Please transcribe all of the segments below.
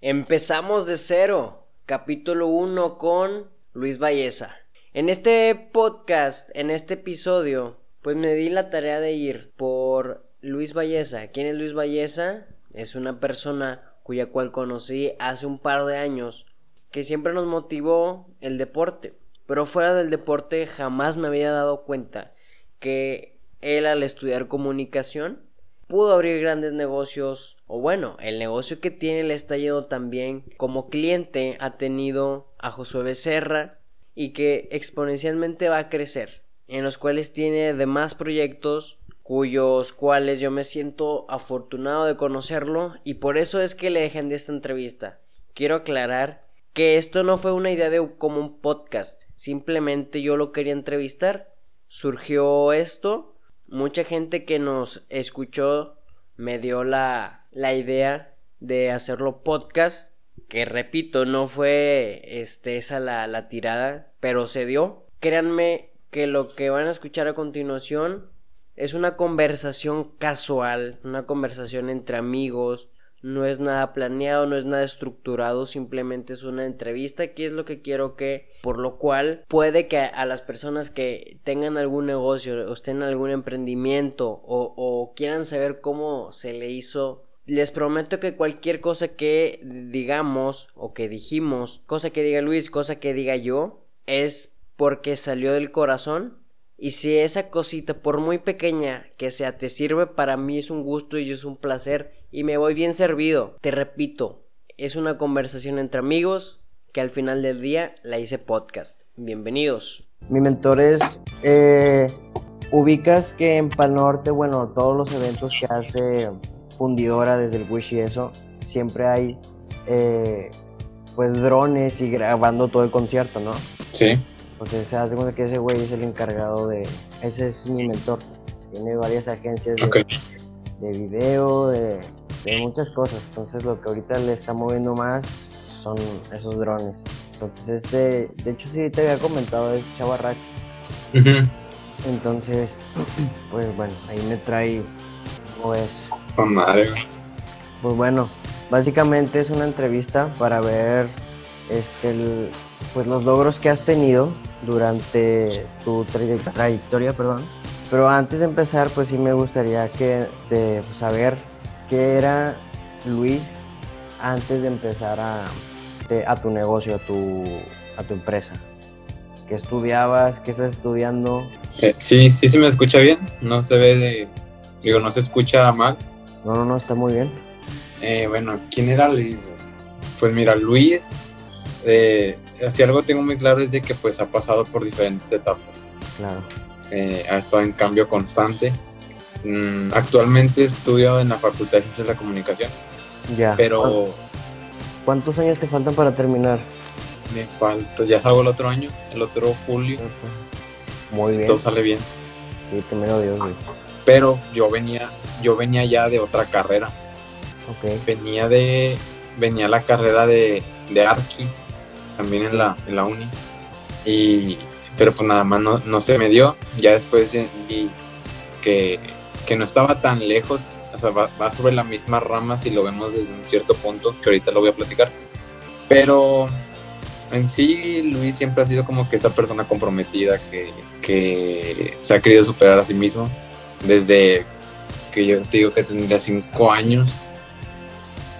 Empezamos de cero, capítulo 1 con Luis Valleza. En este podcast, en este episodio, pues me di la tarea de ir por Luis Valleza. ¿Quién es Luis Valleza? Es una persona cuya cual conocí hace un par de años que siempre nos motivó el deporte. Pero fuera del deporte jamás me había dado cuenta que él al estudiar comunicación pudo abrir grandes negocios o bueno, el negocio que tiene le está yendo también como cliente ha tenido a Josué Becerra y que exponencialmente va a crecer, en los cuales tiene demás proyectos cuyos cuales yo me siento afortunado de conocerlo y por eso es que le dejen de esta entrevista. Quiero aclarar que esto no fue una idea de como un podcast, simplemente yo lo quería entrevistar, surgió esto mucha gente que nos escuchó me dio la, la idea de hacerlo podcast. Que repito, no fue este, esa la, la tirada, pero se dio. Créanme que lo que van a escuchar a continuación es una conversación casual, una conversación entre amigos, no es nada planeado, no es nada estructurado, simplemente es una entrevista que es lo que quiero que, por lo cual puede que a, las personas que tengan algún negocio o estén en algún emprendimiento o, o quieran saber cómo se le hizo les prometo que cualquier cosa que digamos o que dijimos, cosa que diga Luis, cosa que diga yo, es porque salió del corazón y si esa cosita, por muy pequeña que sea, te sirve, para mí es un gusto y es un placer y me voy bien servido. Te repito, es una conversación entre amigos que al final del día la hice podcast. Bienvenidos. Mi mentor es... Eh, ubicas que en Pal Norte, bueno, todos los eventos que hace Fundidora desde el Wish y eso, siempre hay eh, pues drones y grabando todo el concierto, ¿no? Sí. Pues se hace cuenta que ese güey es el encargado de. Ese es mi mentor. Tiene varias agencias de, de video, de, de, muchas cosas. Entonces, lo que ahorita le está moviendo más son esos drones. Entonces, este. De hecho, sí te había comentado, es Chavarrax. Entonces, pues bueno, ahí me trae. ¿Cómo es? Con madre, Pues bueno, básicamente es una entrevista para ver este, el, pues los logros que has tenido durante tu trayectoria, perdón. Pero antes de empezar, pues sí me gustaría que de pues, saber qué era Luis antes de empezar a, a tu negocio, a tu, a tu empresa. ¿Qué estudiabas? ¿Qué estás estudiando? Eh, sí, sí, sí me escucha bien. No se ve de... Digo, no se escucha mal. No, no, no, está muy bien. Eh, bueno, ¿quién era Luis? Pues mira, Luis eh, si algo tengo muy claro es de que pues ha pasado por diferentes etapas. Claro. Eh, ha estado en cambio constante. Mm, actualmente estudio en la Facultad de Ciencias de la Comunicación. Ya. Pero... ¿Cuántos años te faltan para terminar? Me falta, ya salgo el otro año, el otro julio. Muy bien. Todo sale bien. Sí, primero Dios, güey. Pero yo venía, yo venía ya de otra carrera. Ok. Venía de, venía la carrera de, de Arqui también en la, en la uni. Y, pero pues nada más no, no se me dio. Ya después vi que, que no estaba tan lejos, o sea, va, va, sobre la misma rama si lo vemos desde un cierto punto, que ahorita lo voy a platicar. Pero en sí, Luis siempre ha sido como que esa persona comprometida que, que se ha querido superar a sí mismo. Desde que yo te digo que tendría cinco años.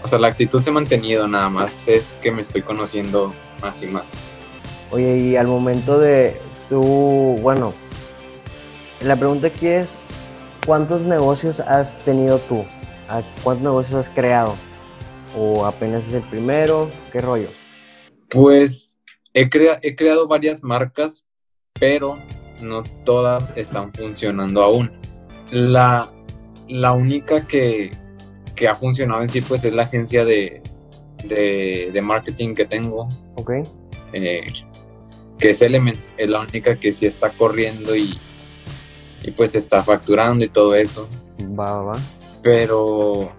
O sea, la actitud se ha mantenido nada más. Es que me estoy conociendo más y más. Oye, y al momento de tú, bueno, la pregunta aquí es, ¿cuántos negocios has tenido tú? ¿Cuántos negocios has creado? ¿O apenas es el primero? ¿Qué rollo? Pues he, crea he creado varias marcas, pero no todas están funcionando aún. La, la única que, que ha funcionado en sí pues es la agencia de, de, de marketing que tengo. Ok. Eh, que es Elements, es la única que sí está corriendo y, y pues está facturando y todo eso. Va, va. Pero,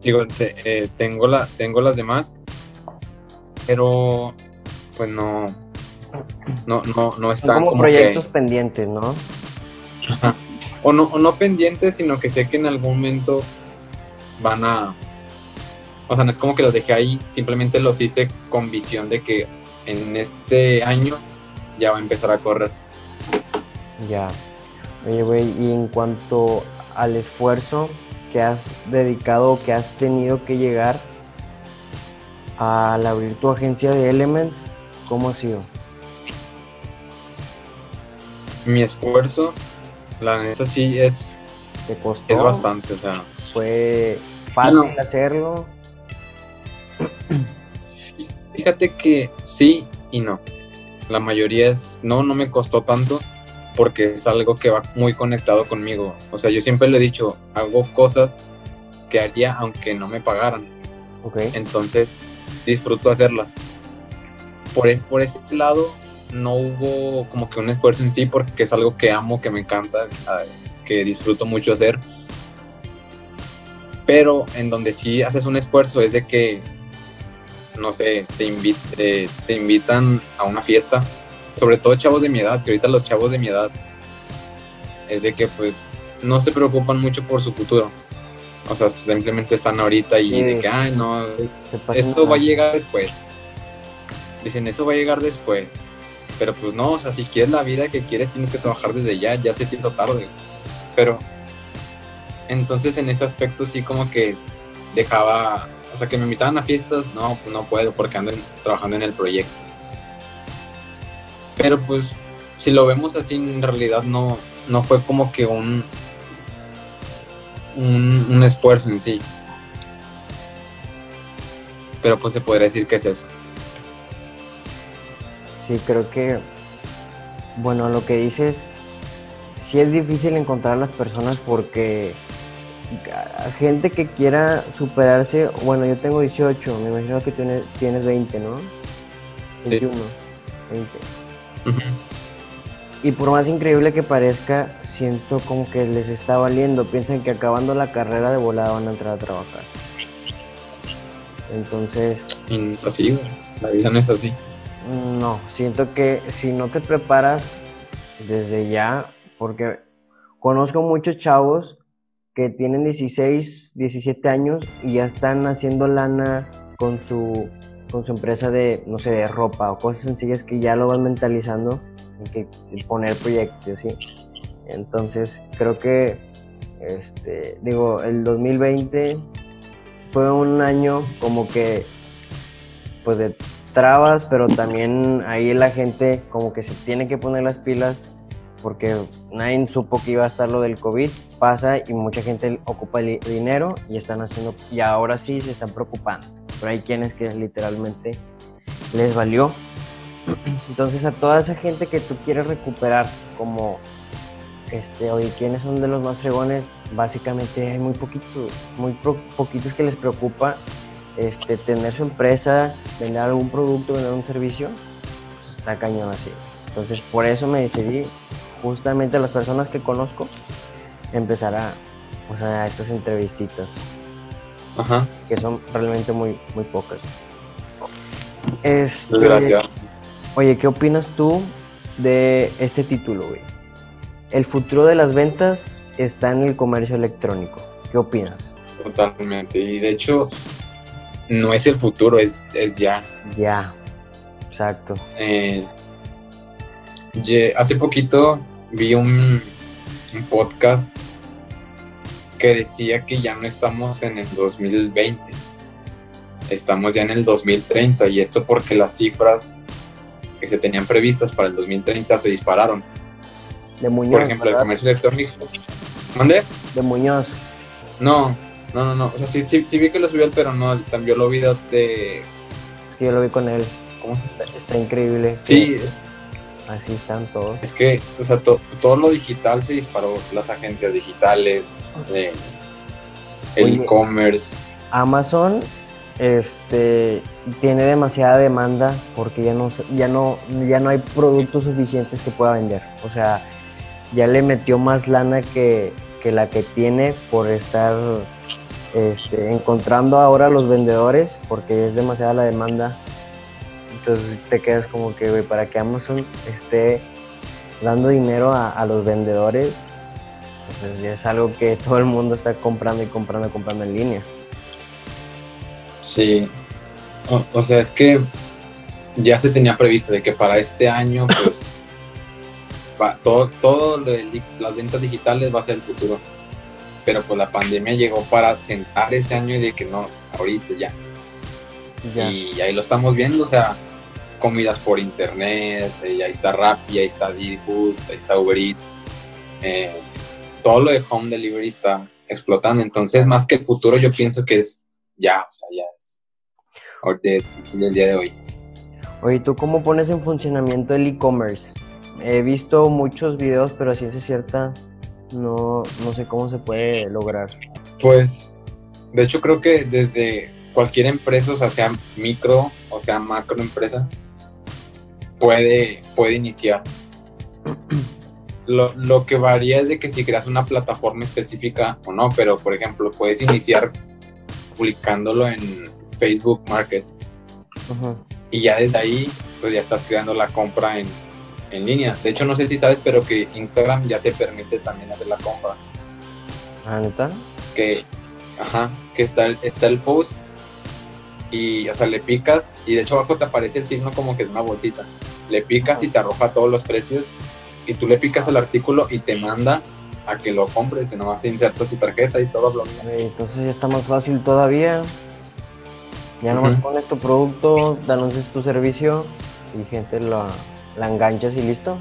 digo, te, eh, tengo, la, tengo las demás, pero pues no, no, no, no están Son como, proyectos que, pendientes, ¿no? O ¿no? O no pendientes, sino que sé que en algún momento van a O sea, no es como que los dejé ahí, simplemente los hice con visión de que en este año ya va a empezar a correr. Ya. Oye, güey, y en cuanto al esfuerzo que has dedicado, que has tenido que llegar al abrir tu agencia de Elements, ¿cómo ha sido? Mi esfuerzo, la neta sí es, ¿Te costó? es bastante, o sea, ¿Fue fácil hacerlo? Fíjate que sí y no. La mayoría es, no, no me costó tanto porque es algo que va muy conectado conmigo. O sea, yo siempre le he dicho, hago cosas que haría aunque no me pagaran. Ok. Entonces, disfruto hacerlas. Por, e- por ese lado, no hubo como que un esfuerzo en sí porque es algo que amo, que me encanta, ah, que disfruto mucho hacer. Pero en donde sí haces un esfuerzo es de que, no sé, te, invi- te, te invitan a una fiesta, sobre todo chavos de mi edad, que ahorita los chavos de mi edad es de que pues no se preocupan mucho por su futuro. O sea, simplemente están ahorita y Sí. de que, ay, no, eso va a llegar después. Dicen, eso va a llegar después. Pero pues no, o sea, si quieres la vida que quieres, tienes que trabajar desde ya, ya se te hizo tarde. Pero entonces en ese aspecto sí como que dejaba, o sea, que me invitaban a fiestas, no, no puedo porque ando trabajando en el proyecto. Pero pues si lo vemos así, en realidad no, no fue como que un, un, un esfuerzo en sí. Pero pues se podría decir que es eso. Sí, creo que, bueno, lo que dices, sí es difícil encontrar a las personas porque gente que quiera superarse, bueno, yo tengo 18, me imagino que tienes, tienes 20, ¿no? 21, 20. Ujú. Y por más increíble que parezca, siento como que les está valiendo. Piensan que acabando la carrera de volada van a entrar a trabajar. Entonces, es así. La vida no es así. No, siento que si no te preparas desde ya, porque conozco muchos chavos que tienen 16, 17 años y ya están haciendo lana con su, con su empresa de, no sé, de ropa o cosas sencillas que ya lo van mentalizando en que poner proyectos, ¿sí? Entonces, creo que, este, digo, el 2020 fue un año como que, pues de trabas, pero también ahí la gente como que se tiene que poner las pilas porque nadie supo que iba a estar lo del COVID, pasa y mucha gente ocupa el dinero y están haciendo, y ahora sí se están preocupando, pero hay quienes que literalmente les valió. Entonces a toda esa gente que tú quieres recuperar como, este, oye, ¿quiénes son de los más fregones? Básicamente hay muy poquitos, muy pro- poquitos que les preocupa este, tener su empresa, vender algún producto, vender un servicio, pues está cañón así. Entonces, por eso me decidí, justamente a las personas que conozco, empezar a, o sea, a estas entrevistitas, Ajá. que son realmente muy, muy pocas. Este, Desgraciado. Oye, ¿qué opinas tú de este título, güey? El futuro de las ventas está en el comercio electrónico. ¿Qué opinas? Totalmente. Y de hecho, no es el futuro, es, es ya. Ya, exacto. Eh, hace poquito vi un, un podcast que decía que ya no estamos en el 2020, estamos ya en el 2030 y esto porque las cifras que se tenían previstas para el 2030 se dispararon. De Muñoz, Por ejemplo, el comercio electrónico. ¿Mande? De Muñoz. No, no, no, no. O sea, sí, sí, sí vi que lo subió él, pero no, también lo vi de... Es que yo lo vi con él. ¿Cómo se Está, está increíble. Sí, Así están todos. Es que, o sea, to- todo lo digital se disparó, las agencias digitales, eh, el e-commerce. Amazon este, tiene demasiada demanda porque ya no, ya, no, ya no hay productos suficientes que pueda vender. O sea, ya le metió más lana que, que la que tiene por estar este, encontrando ahora los vendedores porque es demasiada la demanda. Entonces te quedas como que, güey, para que Amazon esté dando dinero a, a los vendedores, pues es, algo que todo el mundo está comprando y comprando y comprando en línea. Sí. O, sea, es que ya se tenía previsto de que para este año, pues, todo, todo lo de las ventas digitales va a ser el futuro. Pero pues la pandemia llegó para sentar ese año y de que no, ahorita ya. Y ahí lo estamos viendo, o sea, comidas por internet, y ahí está Rappi, ahí está Didi Food, ahí está Uber Eats. Eh, todo lo de home delivery está explotando. Entonces, más que el futuro, yo pienso que es ya, o sea, ya es del día de hoy. Oye, ¿tú cómo pones en funcionamiento el e-commerce? He visto muchos videos, pero si es cierta, no, no sé cómo se puede lograr. Pues, de hecho, creo que desde cualquier empresa, o sea, sea micro o sea macro empresa, puede, puede iniciar. Lo, lo, que varía es de que si creas una plataforma específica o no, pero por ejemplo, puedes iniciar publicándolo en Facebook Market. Y ya desde ahí, pues ya estás creando la compra en, en línea. De hecho, no sé si sabes, pero que Instagram ya te permite también hacer la compra. ¿Ah? Que, ajá, que está está el post y, o sea, le picas y de hecho abajo te aparece el signo como que es una bolsita. Le picas y te arroja todos los precios y tú le picas el artículo y te manda a que lo compres y nomás insertas tu tarjeta y todo lo Entonces ya está más fácil todavía. Ya nomás pones tu producto, anuncias tu servicio y gente la, la enganchas y listo.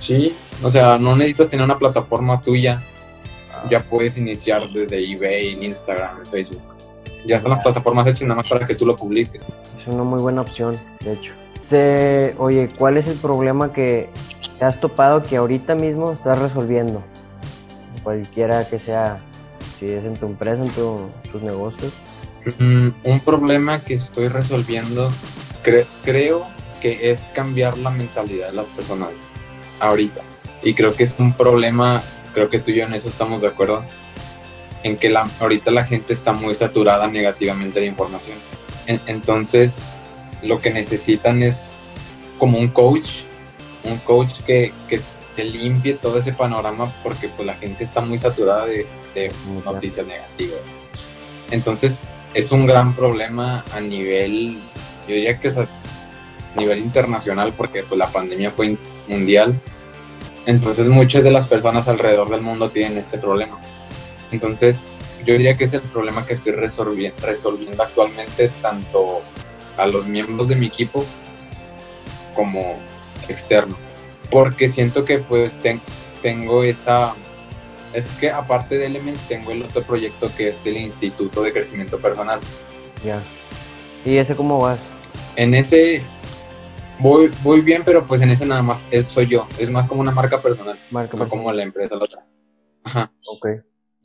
Sí, o sea, no necesitas tener una plataforma tuya. Ah. Ya puedes iniciar desde eBay, Instagram, Facebook. Ya están las plataformas hechas nada más para que tú lo publiques. Es una muy buena opción, de hecho. oye, ¿cuál es el problema que te has topado que ahorita mismo estás resolviendo? Cualquiera que sea, si es en tu empresa, en tus negocios. Mm, un problema que estoy resolviendo, creo que es cambiar la mentalidad de las personas ahorita. Y creo que es un problema, creo que tú y yo en eso estamos de acuerdo, en que la, ahorita la gente está muy saturada negativamente de información. entonces, lo que necesitan es como un coach, un coach que, que te limpie todo ese panorama porque pues la gente está muy saturada de, de noticias negativas. Entonces, es un gran problema a nivel, yo diría que es a nivel internacional porque pues la pandemia fue mundial. Entonces muchas de las personas alrededor del mundo tienen este problema. Entonces, yo diría que es el problema que estoy resolviendo, resolviendo actualmente tanto a los miembros de mi equipo como externo. Porque siento que pues tengo esa... Es que aparte de Elements tengo el otro proyecto que es el Instituto de Crecimiento Personal. Ya. ¿Y ese cómo vas? En ese voy, voy bien, pero pues en ese nada más es, soy yo. Es más como una marca personal. Marca no como la empresa la otra. Ajá. Ok.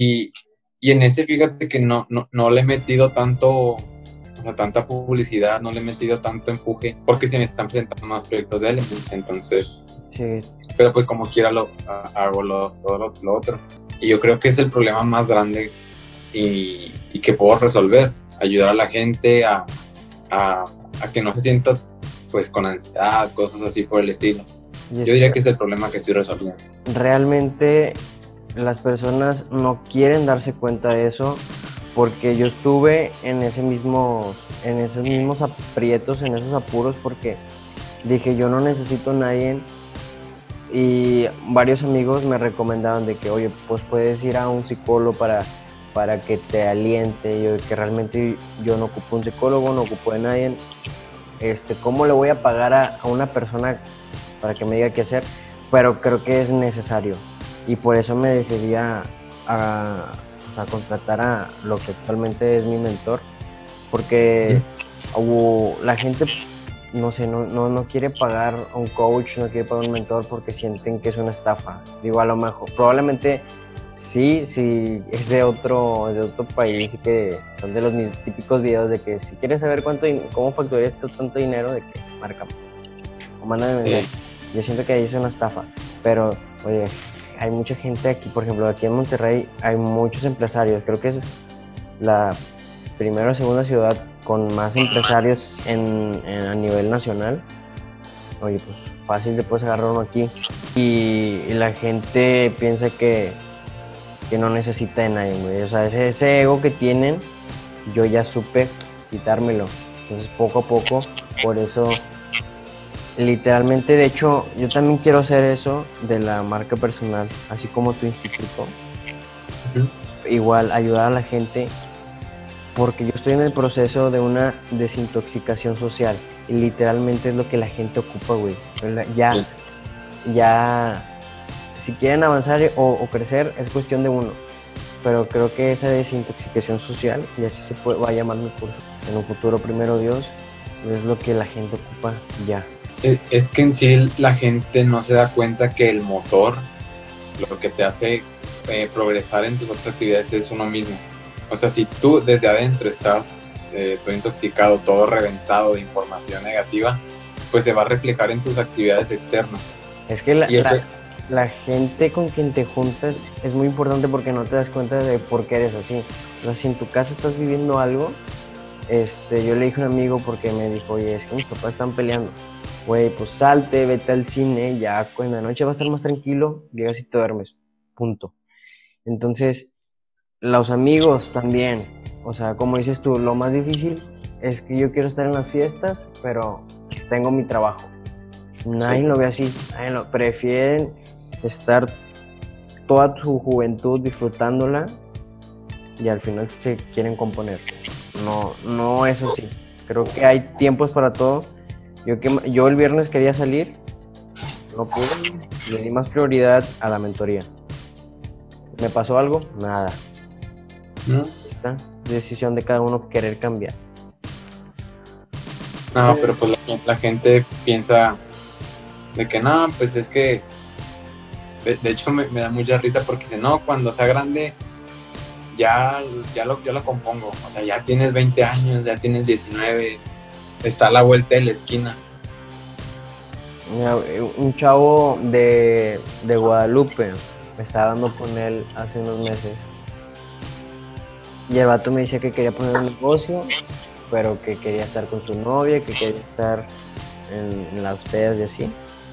Y, en ese, fíjate que no, no, le he metido tanto, o sea, tanta publicidad, no le he metido tanto empuje, porque se me están presentando más proyectos de Elements, entonces. Sí. Pero pues como quiera lo hago lo, lo, otro. Y yo creo que es el problema más grande y, que puedo resolver. Ayudar a la gente a, a, que no se sienta pues con ansiedad, cosas así por el estilo. Yo diría que es el problema que estoy resolviendo. Realmente las personas no quieren darse cuenta de eso porque yo estuve en ese mismo en esos mismos aprietos, en esos apuros porque dije, yo no necesito a nadie. Y varios amigos me recomendaban de que, oye, pues puedes ir a un psicólogo para, para que te aliente, yo que realmente yo no ocupo un psicólogo, no ocupo de nadie, este, ¿cómo le voy a pagar a, a una persona para que me diga qué hacer? Pero creo que es necesario y por eso me decidí a, a, contratar a lo que actualmente es mi mentor, porque la gente, no sé, no, no, quiere pagar a un coach, no quiere pagar a un mentor porque sienten que es una estafa. Digo, a lo mejor, probablemente sí, sí, es de otro, de otro país y que son de los mis típicos videos de que si quieres saber cuánto, cómo facturarías tanto dinero, de que marca o mándame Yo siento que ahí es una estafa, pero oye, hay mucha gente aquí, por ejemplo, aquí en Monterrey hay muchos empresarios. Creo que es la primera o segunda ciudad con más empresarios en, a nivel nacional. Oye, pues fácil te puedes agarrar uno aquí. Y, la gente piensa que, que, no necesita de nadie, O sea, ese, ego que tienen yo ya supe quitármelo. Entonces poco a poco, por eso literalmente, de hecho, yo también quiero hacer eso de la marca personal, así como tu instituto. Igual ayudar a la gente porque yo estoy en el proceso de una desintoxicación social y literalmente es lo que la gente ocupa, güey. Ya, ya, si quieren avanzar o, crecer es cuestión de uno, pero creo que esa desintoxicación social, y así se puede, va a llamar mi curso, en un futuro primero Dios, es lo que la gente ocupa ya. Es que en sí la gente no se da cuenta que el motor, lo que te hace eh, progresar en tus otras actividades es uno mismo. O sea, si tú desde adentro estás eh, todo intoxicado, todo reventado de información negativa, pues se va a reflejar en tus actividades externas. Es que la, la, gente con quien te juntas es muy importante porque no te das cuenta de por qué eres así. O sea, si en tu casa estás viviendo algo, este, yo le dije a un amigo porque me dijo, oye, es que mis papás están peleando. Güey, pues salte, vete al cine, ya en la noche va a estar más tranquilo, llegas y te duermes. Punto. Entonces, los amigos también. O sea, como dices tú, lo más difícil es que yo quiero estar en las fiestas, pero tengo mi trabajo. Nadie lo ve así. Nadie lo, prefieren estar toda su juventud disfrutándola y al final se quieren componer. No, no es así. Creo que hay tiempos para todo. Yo, que, yo el viernes quería salir, no pude, le di más prioridad a la mentoría. ¿Me pasó algo? Nada. ¿no? Esta decisión de cada uno querer cambiar. No, pero pues la, gente piensa de que no, pues es que. De, hecho, me, da mucha risa porque dice, no, cuando sea grande, ya, ya, lo, yo lo compongo. O sea, ya tienes 20 años, ya tienes 19, está a la vuelta de la esquina. un chavo de, de Guadalupe me estaba dando con él hace unos meses y el vato me decía que quería poner un negocio, pero que quería estar con su novia, que quería estar en, las pedas y así.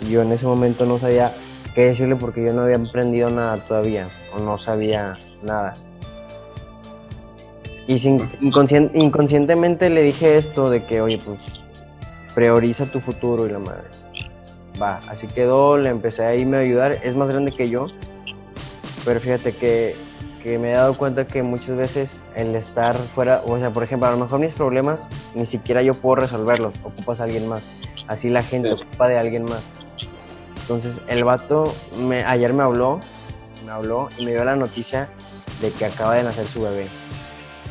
Yo en ese momento no sabía qué decirle porque yo no había aprendido nada todavía, o no sabía nada. Y sin, inconscientemente le dije esto de que, oye, pues prioriza tu futuro y la madre. Va, así quedó, le empecé a irme a ayudar, es más grande que yo, pero fíjate que que me he dado cuenta que muchas veces el estar fuera, o sea, por ejemplo, a lo mejor mis problemas ni siquiera yo puedo resolverlos, ocupas a alguien más. Así la gente ocupa de alguien más. Entonces, el vato me, ayer me habló, me habló y me dio la noticia de que acaba de nacer su bebé.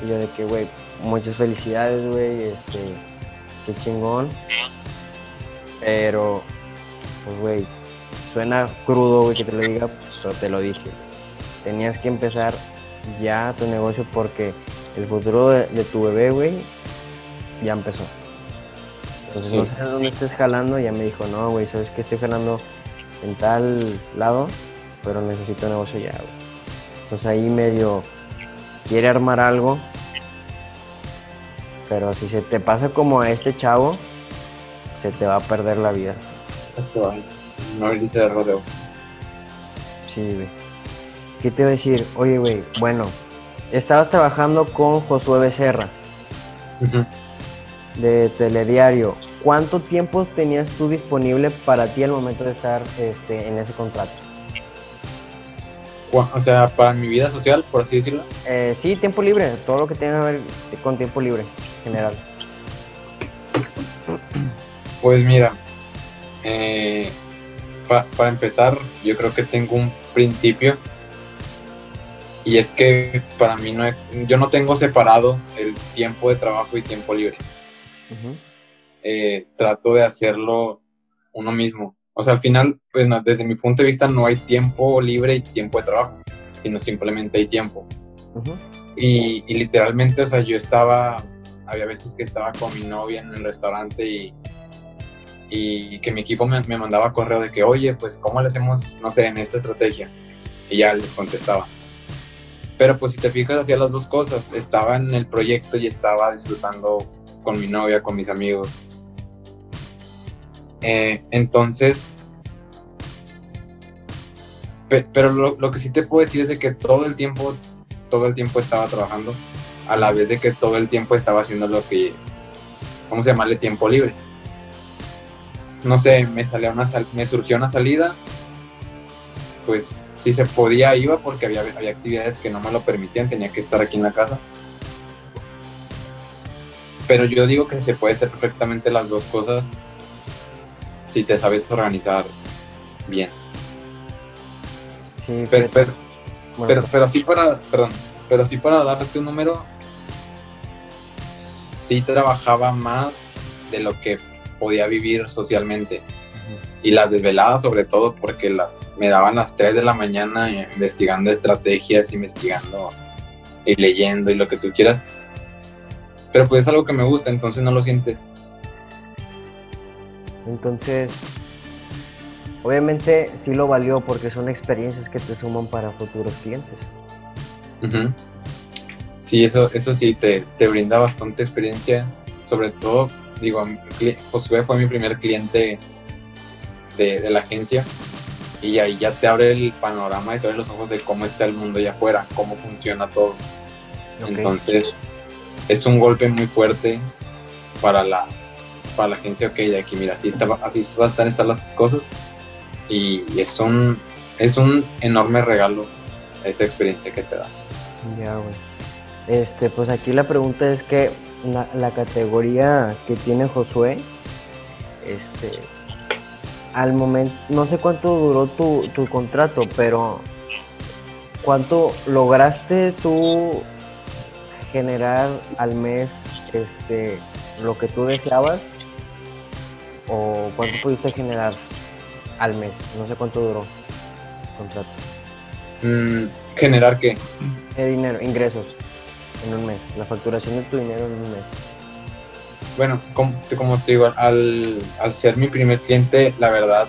Y yo de que, güey, muchas felicidades, güey, este, qué chingón. Pero, pues, güey, suena crudo, güey, que te lo diga, pero te lo dije tenías que empezar ya tu negocio porque el futuro de, tu bebé, güey, ya empezó. Entonces no sé dónde estés jalando, ya me dijo, no, güey, sabes que estoy jalando en tal lado, pero necesito negocio ya, güey. Entonces ahí medio quiere armar algo, pero si se te pasa como a este chavo, se te va a perder la vida. No dice de rodeo. Sí, güey. ¿Qué te iba a decir? Oye, güey, bueno, estabas trabajando con Josué Becerra de Telediario. ¿Cuánto tiempo tenías tú disponible para ti al momento de estar este, en ese contrato? O sea, para mi vida social, por así decirlo. Eh, sí, tiempo libre, todo lo que tenga que ver con tiempo libre, en general. Pues mira, eh, para empezar, yo creo que tengo un principio y es que para mí no yo no tengo separado el tiempo de trabajo y tiempo libre. Eh, trato de hacerlo uno mismo. O sea, al final, pues desde mi punto de vista no hay tiempo libre y tiempo de trabajo, sino simplemente hay tiempo. y, literalmente, o sea, yo estaba, había veces que estaba con mi novia en el restaurante y, y que mi equipo me, me mandaba correo de que, oye, pues, ¿cómo le hacemos, no sé, en esta estrategia? Y ya les contestaba pero pues si te fijas, hacía las dos cosas. Estaba en el proyecto y estaba disfrutando con mi novia, con mis amigos. Eh, entonces, pero lo, que sí te puedo decir es de que todo el tiempo, todo el tiempo estaba trabajando. a la vez de que todo el tiempo estaba haciendo lo que, ¿cómo se llamarle? Tiempo libre. No sé, me, salió una me surgió una salida, pues si se podía iba porque había, había actividades que no me lo permitían, tenía que estar aquí en la casa. Pero yo digo que se puede hacer perfectamente las dos cosas si te sabes organizar bien. Sí, pero, pero, pero, pero, sí para, perdón, pero sí para darte un número, sí trabajaba más de lo que podía vivir socialmente. Y las desveladas sobre todo porque las, me daban las 3 de la mañana investigando estrategias, investigando y leyendo y lo que tú quieras. Pero pues es algo que me gusta, entonces no lo sientes. Entonces, obviamente sí lo valió porque son experiencias que te suman para futuros clientes. Sí, eso, eso sí, te, te brinda bastante experiencia. Sobre todo, digo, Josué fue mi primer cliente de, la agencia y ahí ya te abre el panorama y te abre los ojos de cómo está el mundo allá afuera, cómo funciona todo. Entonces, es un golpe muy fuerte para la, para la agencia, ok, de aquí, mira, así, está, así van a estar las cosas y es un, es un enorme regalo esa experiencia que te da. Ya, güey. Este, pues aquí la pregunta es que la, categoría que tiene Josué, este, al momento, no sé cuánto duró tu, tu contrato, pero ¿cuánto lograste tú generar al mes este, lo que tú deseabas? ¿O cuánto pudiste generar al mes? No sé cuánto duró el contrato. Mm, ¿Generar qué? De dinero, ingresos en un mes, la facturación de tu dinero en un mes. Bueno, como, te digo, al, ser mi primer cliente, la verdad,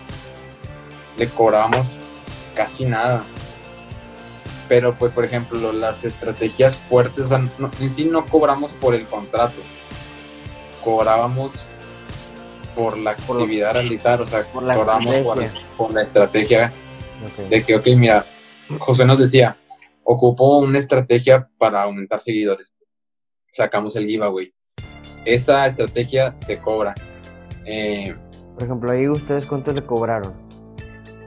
le cobramos casi nada. Pero, pues, por ejemplo, las estrategias fuertes, en sí no cobramos por el contrato, cobrábamos por la actividad a realizar, o sea, por, la estrategia de que, ok, mira, José nos decía, ocupó una estrategia para aumentar seguidores. Sacamos el giveaway. Esa estrategia se cobra. Eh, Por ejemplo, ahí ustedes cuánto le cobraron.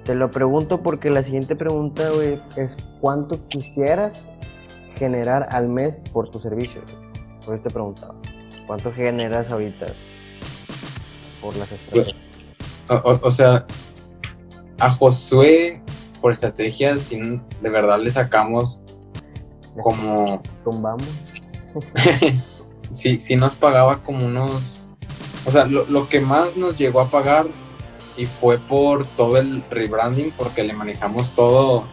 Te lo pregunto porque la siguiente pregunta, es cuánto quisieras generar al mes por tu servicio. Por eso te preguntaba. ¿Cuánto generas ahorita por las estrategias? o sea, a Josué por estrategias, sin, de verdad le sacamos como... Tumbamos. sí, sí nos pagaba como unos... O sea, lo, que más nos llegó a pagar y fue por todo el rebranding, porque le manejamos todo,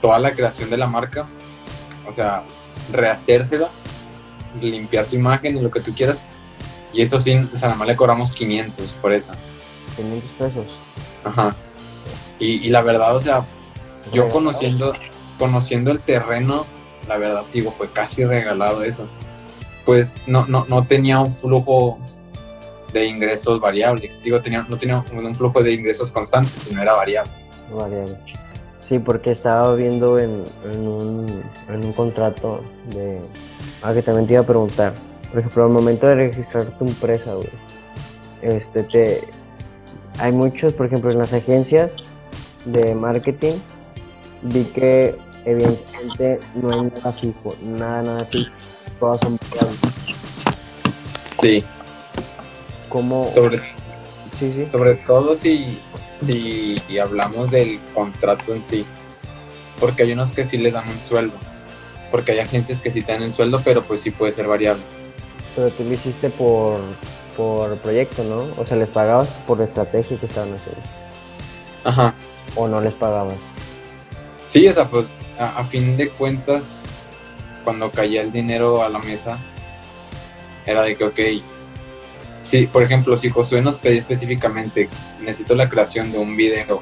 toda la creación de la marca. O sea, rehacérsela, limpiar su imagen y lo que tú quieras. Y eso sí, nada más le cobramos 500 por esa. 500 pesos. Ajá. Y, y la verdad, o sea, yo conociendo, conociendo el terreno, la verdad, digo, fue casi regalado eso. Pues no, no, no tenía un flujo de ingresos variable. Digo, tenía, no tenía un flujo de ingresos constantes, sino era variable. Variable. Sí, porque estaba viendo en, un, en un contrato de... Ah, que también te iba a preguntar. Por ejemplo, al momento de registrar tu empresa, güey, este, te... Hay muchos, por ejemplo, en las agencias de marketing, vi que evidentemente no hay nada fijo, nada, nada fijo, todas son variables. Sí. Como... Sobre, sobre todo si, si hablamos del contrato en sí, porque hay unos que sí les dan un sueldo, porque hay agencias que sí te dan el sueldo, pero pues sí puede ser variable. Pero tú lo hiciste por, por proyecto, ¿no? O sea, les pagabas por la estrategia que estaban haciendo. Ajá. ¿O no les pagabas? Sí, o sea, pues a, fin de cuentas, cuando caía el dinero a la mesa, era de que, ok, sí, por ejemplo, si Josué nos pedía específicamente, necesito la creación de un video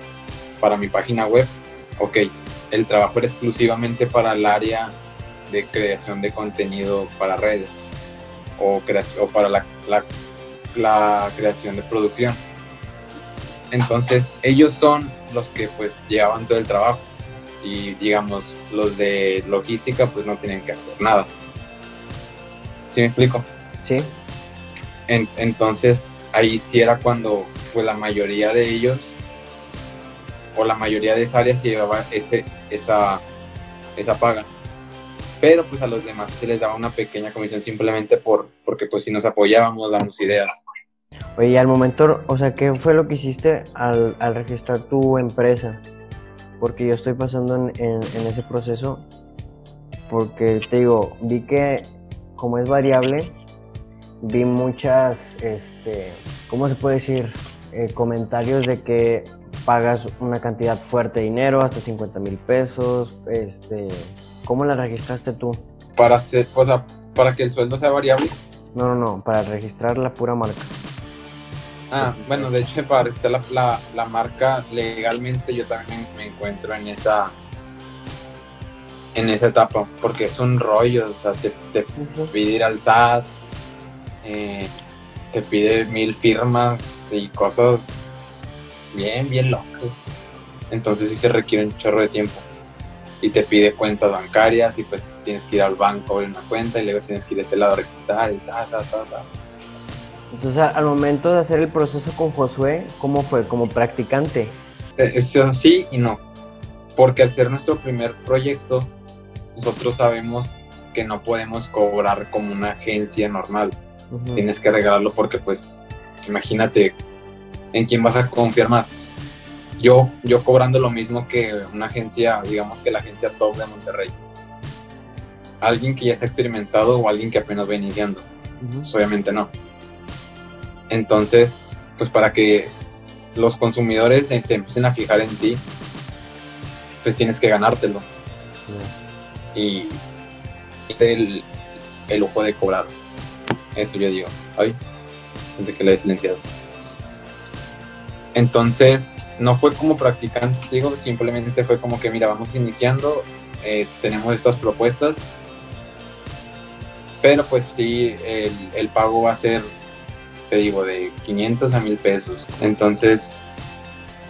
para mi página web, ok, el trabajo era exclusivamente para el área de creación de contenido para redes o, o para la, la creación de producción. Entonces, ellos son los que pues llevaban todo el trabajo y digamos los de logística pues no tienen que hacer nada. ¿Sí me explico? Sí. entonces, ahí sí era cuando pues la mayoría de ellos o la mayoría de esa área se llevaba ese, esa, esa paga. Pero pues a los demás se les daba una pequeña comisión simplemente por, porque pues si nos apoyábamos, damos ideas. Oye, y al momento, o sea, ¿qué fue lo que hiciste al, al registrar tu empresa? Porque yo estoy pasando en, en, ese proceso, porque te digo, vi que como es variable, vi muchas, este, ¿cómo se puede decir? Eh, comentarios de que pagas una cantidad fuerte de dinero, hasta 50 mil pesos, este, ¿cómo la registraste tú? Para hacer, o sea, para que el sueldo sea variable. No, no, no, para registrar la pura marca. Ah, bueno, de hecho para registrar la, la, marca legalmente yo también me encuentro en esa en esa etapa, porque es un rollo, o sea, te, te pide ir al SAT, eh, te pide mil firmas y cosas bien, bien locas. Entonces sí se requiere un chorro de tiempo. Y te pide cuentas bancarias y pues tienes que ir al banco a abrir una cuenta y luego tienes que ir a este lado a registrar y ta, ta, ta, ta. Entonces, al momento de hacer el proceso con Josué, ¿cómo fue? ¿Como practicante? Eh, sí y no. Porque al ser nuestro primer proyecto, nosotros sabemos que no podemos cobrar como una agencia normal. Tienes que regalarlo porque, pues, imagínate en quién vas a confiar más. Yo, yo cobrando lo mismo que una agencia, digamos que la agencia top de Monterrey. Alguien que ya está experimentado o alguien que apenas va iniciando. Pues, obviamente no. Entonces, pues para que los consumidores se, empiecen a fijar en ti, pues tienes que ganártelo. Y, el, el, lujo de cobrar. Eso yo digo. Ay, pensé que le he silenciado. Entonces, no fue como practicante, digo, simplemente fue como que, mira, vamos iniciando, eh, tenemos estas propuestas, pero pues sí, el, pago va a ser te digo, de 500 a 1000 pesos. Entonces,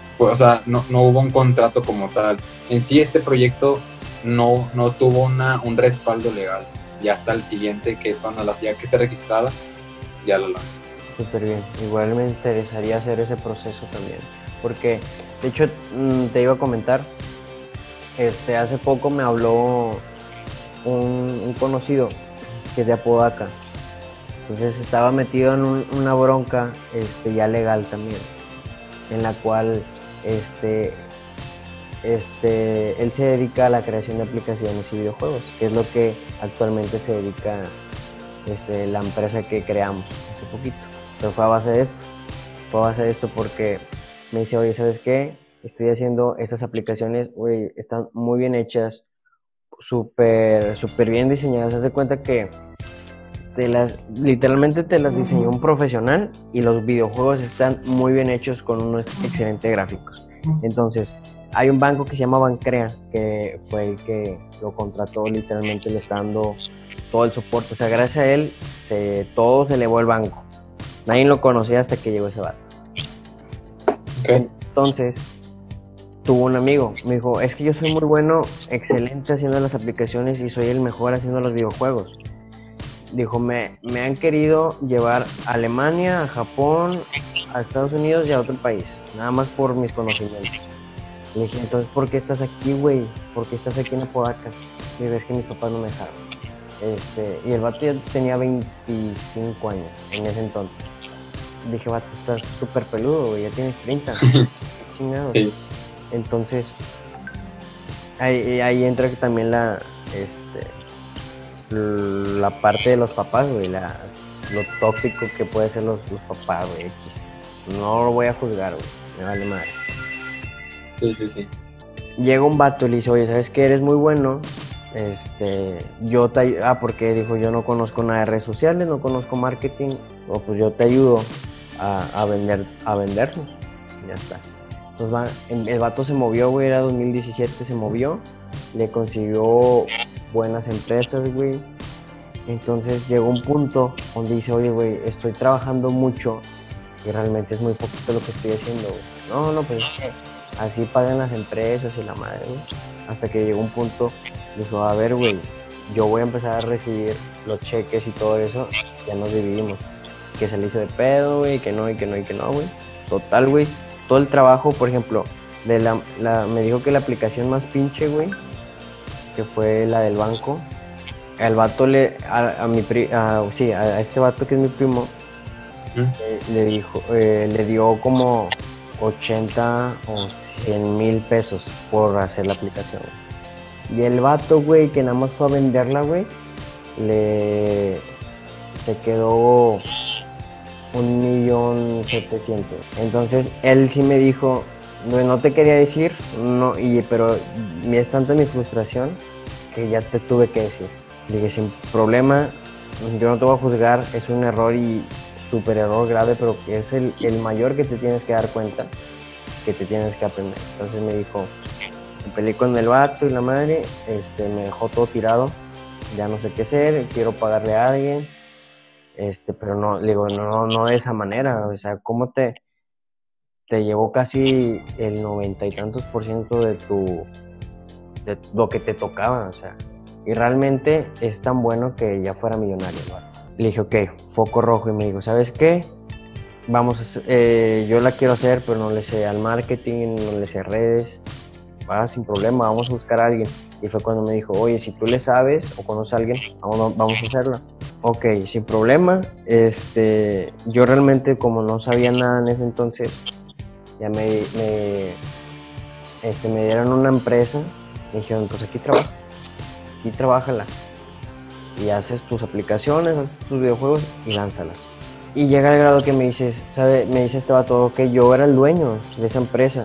fue, o sea, no, no, hubo un contrato como tal. En sí, este proyecto no, no tuvo una, un respaldo legal. Ya hasta el siguiente, que es cuando la, ya que esté registrada, ya lo lanzo. Súper bien. Igual me interesaría hacer ese proceso también. Porque, de hecho, mm, te iba a comentar, este, hace poco me habló un, conocido que es de Apodaca entonces estaba metido en una bronca este, ya legal también, en la cual este, este, él se dedica a la creación de aplicaciones y videojuegos, que es lo que actualmente se dedica este, la empresa que creamos hace poquito. Pero fue a base de esto, fue a base de esto porque me dice, oye, ¿sabes qué? Estoy haciendo estas aplicaciones, oye, están muy bien hechas, súper, súper bien diseñadas. Haz de cuenta que las, literalmente te las diseñó un profesional y los videojuegos están muy bien hechos con unos excelentes gráficos. Entonces, hay un banco que se llama Bancrea, que fue el que lo contrató, literalmente le está dando todo el soporte. O sea, gracias a él, todo se elevó el banco. Nadie lo conocía hasta que llegó ese banco. Entonces, tuvo un amigo, me dijo, es que yo soy muy bueno, excelente haciendo las aplicaciones y soy el mejor haciendo los videojuegos dijo, me, me han querido llevar a Alemania, a Japón, a Estados Unidos y a otro país, nada más por mis conocimientos. Le dije, entonces, ¿por qué estás aquí, güey? ¿Por qué estás aquí en Apodaca? Y es que mis papás no me dejaron. Este, y el vato ya tenía 25 años en ese entonces. Dije, vato, estás súper peludo, güey, ya tienes 30. chingado. Entonces, ahí, ahí entra también la, este, la parte de los papás, güey, la, lo tóxico que puede ser los, papás, güey, No lo voy a juzgar, güey, me vale madre. Sí, sí, sí. Llega un vato y le dice, oye, ¿sabes qué? Eres muy bueno. Este, yo te ah, porque dijo, yo no conozco nada de redes sociales, no conozco marketing, o pues yo te ayudo a, vender, a vendernos. ya está. Entonces el vato se movió, güey, era 2017, se movió, le consiguió buenas empresas, güey. Entonces llegó un punto donde dice, oye, güey, estoy trabajando mucho y realmente es muy poquito lo que estoy haciendo, güey. No, no, pues así pagan las empresas y la madre, güey. Hasta que llegó un punto, dijo, a ver, güey, yo voy a empezar a recibir los cheques y todo eso, ya nos dividimos. Que se le hizo de pedo, güey, que no, y que no, y que no, güey. Total, güey. Todo el trabajo, por ejemplo, de la, la, me dijo que la aplicación más pinche, güey, que fue la del banco, al vato le, a, mi pri, a, sí, a este vato que es mi primo, eh, le dijo, eh, le dio como 80 o 100 mil pesos por hacer la aplicación. Y el vato, güey, que nada más fue a venderla, güey, le se quedó un millón setecientos. Entonces él sí me dijo, no, te quería decir, no, y, pero es tanta mi frustración que ya te tuve que decir. Dije, sin problema, yo no te voy a juzgar, es un error y súper error grave, pero que es el, el mayor que te tienes que dar cuenta, que te tienes que aprender. Entonces me dijo, peleé con el vato y la madre, este, me dejó todo tirado, ya no sé qué hacer, quiero pagarle a alguien, este, pero no, digo, no, no de esa manera, o sea, ¿cómo te, te llevó casi el noventa y tantos por ciento de tu, de lo que te tocaba, o sea, y realmente es tan bueno que ya fuera millonario, Le dije, ok, foco rojo, y me dijo, ¿sabes qué? Vamos, eh, yo la quiero hacer, pero no le sé al marketing, no le sé redes, va, sin problema, vamos a buscar a alguien. Y fue cuando me dijo, oye, si tú le sabes o conoces a alguien, vamos, vamos a hacerlo. Ok, sin problema. Este, yo realmente como no sabía nada en ese entonces, ya me, este, me dieron una empresa, me dijeron, pues aquí trabaja, aquí trabájala. Y haces tus aplicaciones, haces tus videojuegos y lánzalas. Y llega el grado que me dices, ¿sabe? Me dice este vato que yo era el dueño de esa empresa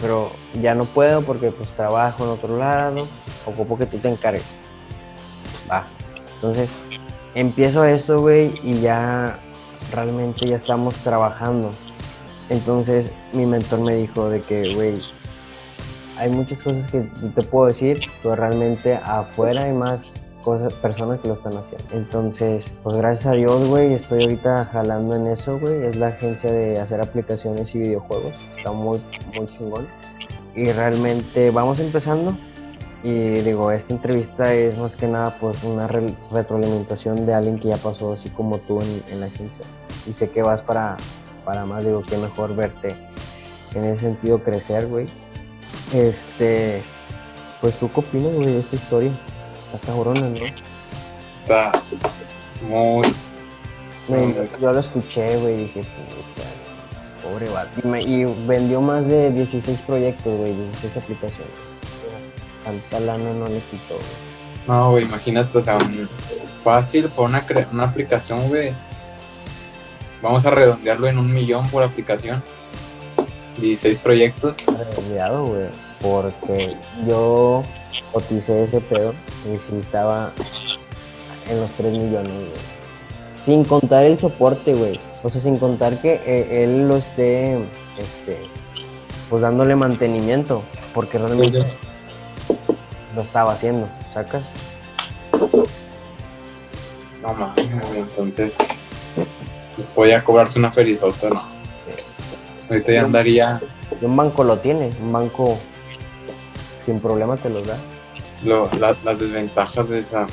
pero ya no puedo porque pues trabajo en otro lado, ocupo que tú te encargues. Va. Entonces, empiezo esto, güey, y ya realmente ya estamos trabajando. Entonces, mi mentor me dijo de que, güey, hay muchas cosas que te puedo decir, pero realmente afuera hay más cosas, personas que lo están haciendo. Entonces, pues gracias a Dios, güey, estoy ahorita jalando en eso, güey. Es la agencia de hacer aplicaciones y videojuegos. Está muy, muy chingón. Y realmente vamos empezando. Y digo, esta entrevista es más que nada pues una retroalimentación de alguien que ya pasó así como tú en, la agencia. Y sé que vas para, para más, digo, que mejor verte en ese sentido crecer, güey. Este, pues tú qué opinas, güey, de esta historia. Está cabrona, ¿no? Está muy... yo lo escuché, güey, y dije, pobre vato. Y, vendió más de 16 proyectos, güey, 16 aplicaciones. Tanta lana no le quitó, güey. No, güey, imagínate, o sea, fácil por una, una aplicación, güey. Vamos a redondearlo en un millón por aplicación. 16 proyectos. Redondeado, güey. Porque yo coticé ese pedo y si estaba en los 3 millones, Sin contar el soporte, güey. O sea, sin contar que eh, él lo esté, este, pues dándole mantenimiento, porque realmente lo estaba haciendo, ¿sacas? No mames, entonces voy a cobrarse una ferizota, ¿no? Ahorita ya andaría. Y un banco lo tiene, un banco sin problema te los da. las desventajas de esa.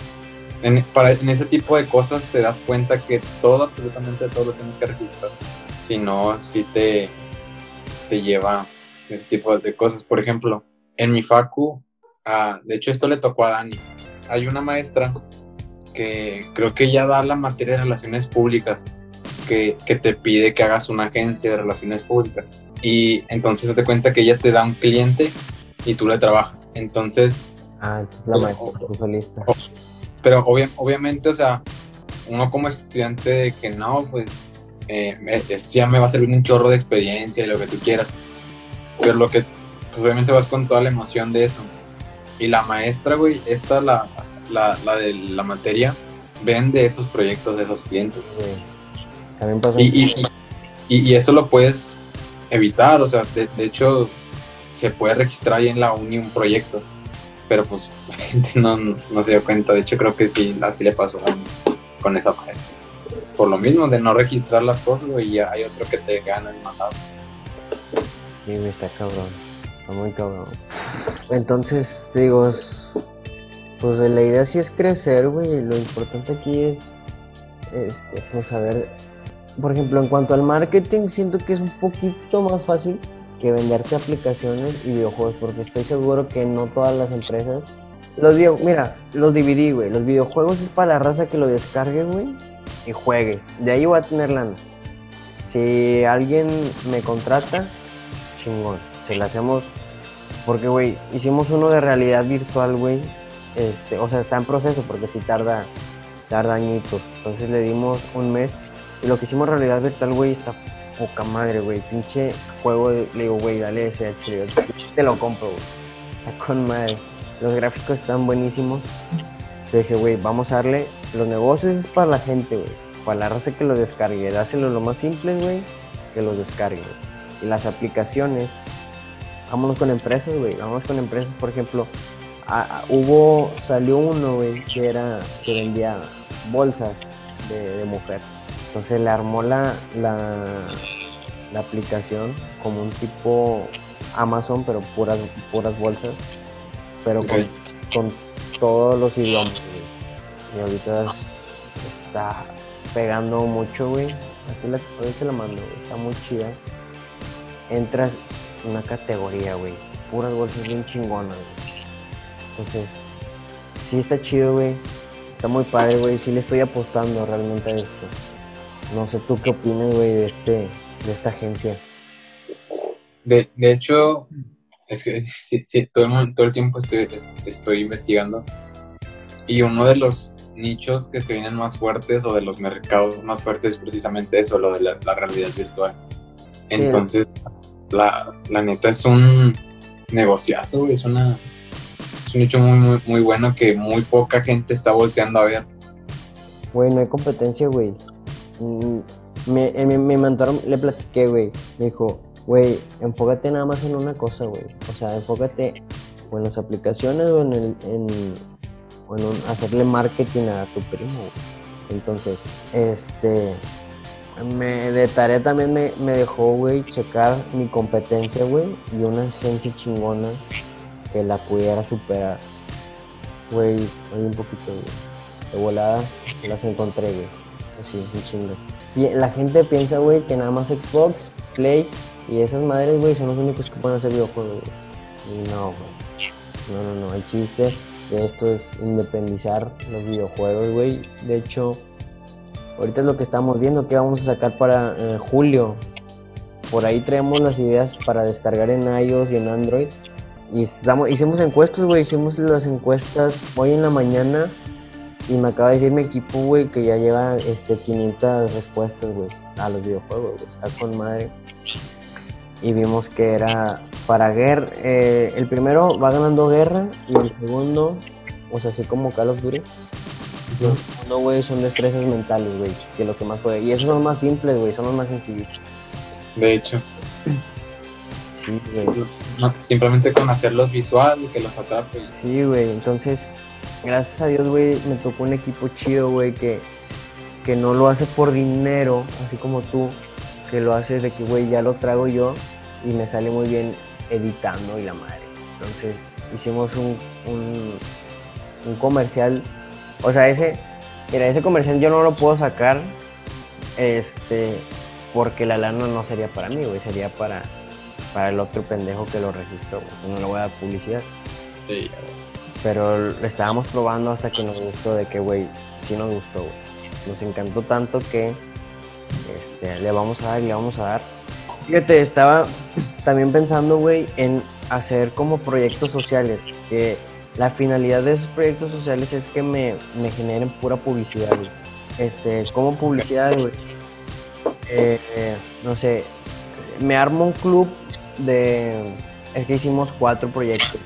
En, para, en ese tipo de cosas te das cuenta que todo, absolutamente todo lo tienes que registrar. Si no, si te, te lleva ese tipo de cosas. Por ejemplo, en mi facu, ah, de hecho esto le tocó a Dani. Hay una maestra que creo que ya da la materia de relaciones públicas, que, que, te pide que hagas una agencia de relaciones públicas. Y entonces te cuenta que ella te da un cliente y tú le trabajas. Entonces... Ah, la maestra solista. Pero obviamente, o sea, uno como estudiante de que no, pues eh, esto ya me va a servir un chorro de experiencia y lo que tú quieras. Pero lo que, pues obviamente vas con toda la emoción de eso. Y la maestra, güey, esta, la, la, la de la materia, vende esos proyectos de esos clientes. También pasa y, y, y, y, eso lo puedes evitar, o sea, de, de hecho, se puede registrar ahí en la uni un proyecto, pero pues la gente no, no, se dio cuenta, de hecho creo que sí, así le pasó con, esa maestra. Por lo mismo de no registrar las cosas, y hay otro que te gana el mandado. Sí, está cabrón, está muy cabrón. Entonces, digo, pues la idea sí es crecer, güey. Lo importante aquí es, este, pues saber, por ejemplo, en cuanto al marketing, siento que es un poquito más fácil que venderte aplicaciones y videojuegos, porque estoy seguro que no todas las empresas. Los video, mira, los dividí, güey. Los videojuegos es para la raza que lo descargue, güey, y juegue. De ahí voy a tener lana. Si alguien me contrata, chingón. Se lo hacemos. Porque, güey, hicimos uno de realidad virtual, güey. Este, o sea, está en proceso porque sí tarda, tarda añitos. Entonces le dimos un mes. Y lo que hicimos realidad virtual, güey, está poca madre, güey. Pinche juego, le digo, güey, dale ese. Te lo compro, güey. Está con madre. Los gráficos están buenísimos. Le dije, güey, vamos a darle. Los negocios es para la gente, güey para la raza que lo descargue. Dáselo lo más simple, güey, que lo descargue. Y las aplicaciones, vámonos con empresas, güey. Vámonos con empresas, por ejemplo, hubo, salió uno, güey, que era, que vendía bolsas de, mujer. Entonces le armó la, la, la, aplicación como un tipo Amazon, pero puras, puras bolsas, pero con, con todos los idiomas. Y ahorita está pegando mucho, güey. Aquí la, te la mando. Está muy chida. Entras en una categoría, güey. Puras bolsas bien chingonas, güey. Entonces, sí está chido, güey. Está muy padre, güey. Sí le estoy apostando realmente a esto. No sé tú qué opinas, güey, de, este, de esta agencia. De, de hecho, es que sí, sí, todo, el, todo el tiempo estoy, estoy investigando. Y uno de los nichos que se vienen más fuertes o de los mercados más fuertes, precisamente eso, lo de la, realidad virtual. Entonces, la, la, neta es un negociazo, es, una, es un nicho muy, muy, muy bueno que muy poca gente está volteando a ver. Güey, no hay competencia, güey. Mm, me, me, me mandaron, le platiqué, güey. Me dijo, güey, enfócate nada más en una cosa, güey. O sea, enfócate o en las aplicaciones o en, el, en, bueno, hacerle marketing a tu primo. Entonces, este, me, de tarea también me, dejó, güey, checar mi competencia, güey, y una agencia chingona que la pudiera superar. Güey, un poquito, güey. De volada las encontré, güey. Así, un chingo. La gente piensa, güey, que nada más Xbox, Play y esas madres, güey, son los únicos que pueden hacer videojuegos, güey. No, güey. No, no, no, hay chiste esto es independizar los videojuegos, güey. De hecho, ahorita es lo que estamos viendo, que vamos a sacar para eh, julio. Por ahí traemos las ideas para descargar en iOS y en Android. Y estamos, hicimos encuestas, güey. Hicimos las encuestas hoy en la mañana. Y me acaba de decir mi equipo, güey, que ya lleva este, 500 respuestas, güey, a los videojuegos, güey. Está con madre. Y vimos que era para guerra, eh, el primero va ganando guerra y el segundo, o sea, así como Call of Duty, el segundo, güey, son destrezas mentales, güey, que lo que más puede. Y esos son los más simples, güey, son los más sencillos. De hecho. Sí, güey. simplemente con hacerlos visual y que los atrape. Sí, güey, entonces, gracias a Dios, güey, me tocó un equipo chido, güey, que, que no lo hace por dinero, así como tú, que lo hace de que, güey, ya lo trago yo y me sale muy bien editando y la madre. Entonces hicimos un, un, comercial, o sea, ese, mira, ese comercial yo no lo puedo sacar, este, porque la lana no sería para mí, güey, sería para, para el otro pendejo que lo registró, no le voy a dar publicidad. Sí. Pero estábamos probando hasta que nos gustó de que, güey, sí nos gustó, güey. Nos encantó tanto que este, le vamos a dar y le vamos a dar Fíjate, estaba también pensando, güey, en hacer como proyectos sociales. Que la finalidad de esos proyectos sociales es que me, generen pura publicidad, güey. Este, como publicidad, güey. Eh, no sé, me armo un club de. Es que hicimos cuatro proyectos,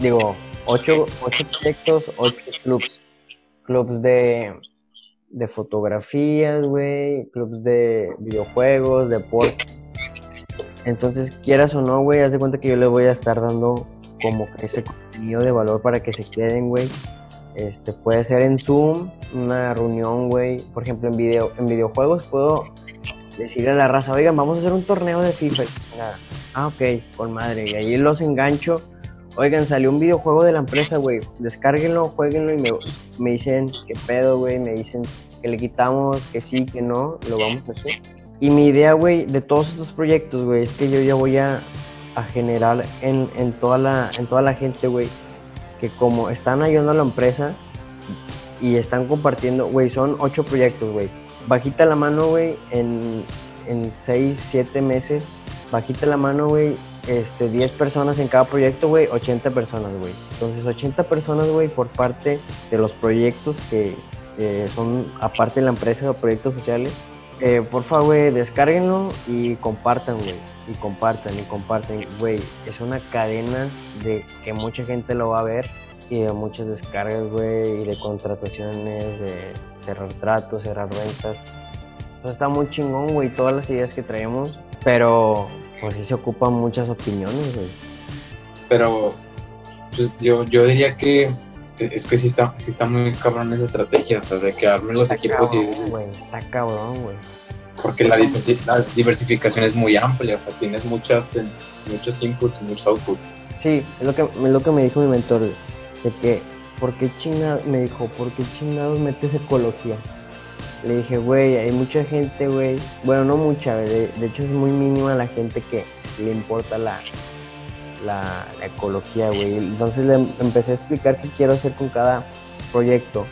digo, ocho, ocho proyectos, ocho clubs. Clubs de de fotografías, güey, clubs de videojuegos, deporte. Entonces, quieras o no, güey, haz de cuenta que yo le voy a estar dando como ese contenido de valor para que se queden, güey. Este, puede ser en Zoom, una reunión, güey. Por ejemplo, en video, en videojuegos puedo decirle a la raza, oigan, vamos a hacer un torneo de FIFA. Ah, ok, con madre. Y ahí los engancho. oigan, salió un videojuego de la empresa, güey, descárguenlo, jueguenlo y me, me dicen, ¿qué pedo, güey? Me dicen que le quitamos, que sí, que no, lo vamos a hacer. Y mi idea, güey, de todos estos proyectos, güey, es que yo ya voy a, a generar en, toda la, en toda la gente, güey, que como están ayudando a la empresa y están compartiendo, güey, son ocho proyectos, güey. Bajita la mano, güey, en, en seis, siete meses, bajita la mano, güey, este, 10 personas en cada proyecto, güey, 80 personas, güey. Entonces, 80 personas, güey, por parte de los proyectos que son aparte de la empresa o proyectos sociales. Eh, por favor, güey, descárguenlo y compartan, güey. Y compartan y compartan, güey. Es una cadena de que mucha gente lo va a ver y de muchas descargas, güey, y de contrataciones, de cerrar tratos, cerrar ventas. Entonces está muy chingón, güey, todas las ideas que traemos, pero pues sí se ocupan muchas opiniones, güey. Pero pues, yo, yo diría que es que sí está, sí está muy cabrón esa estrategia, o sea, de que armen los equipos y... está cabrón, güey. Porque la, la, diversificación es muy amplia, o sea, tienes muchas, muchos inputs y muchos outputs. Sí, es lo que, es lo que me dijo mi mentor, de que, ¿por qué chingados? Me dijo, ¿por qué chingados metes ecología? Le dije, güey, hay mucha gente, güey, bueno, no mucha, de, hecho es muy mínima la gente que le importa la, la, ecología, güey. Entonces le empecé a explicar qué quiero hacer con cada proyecto.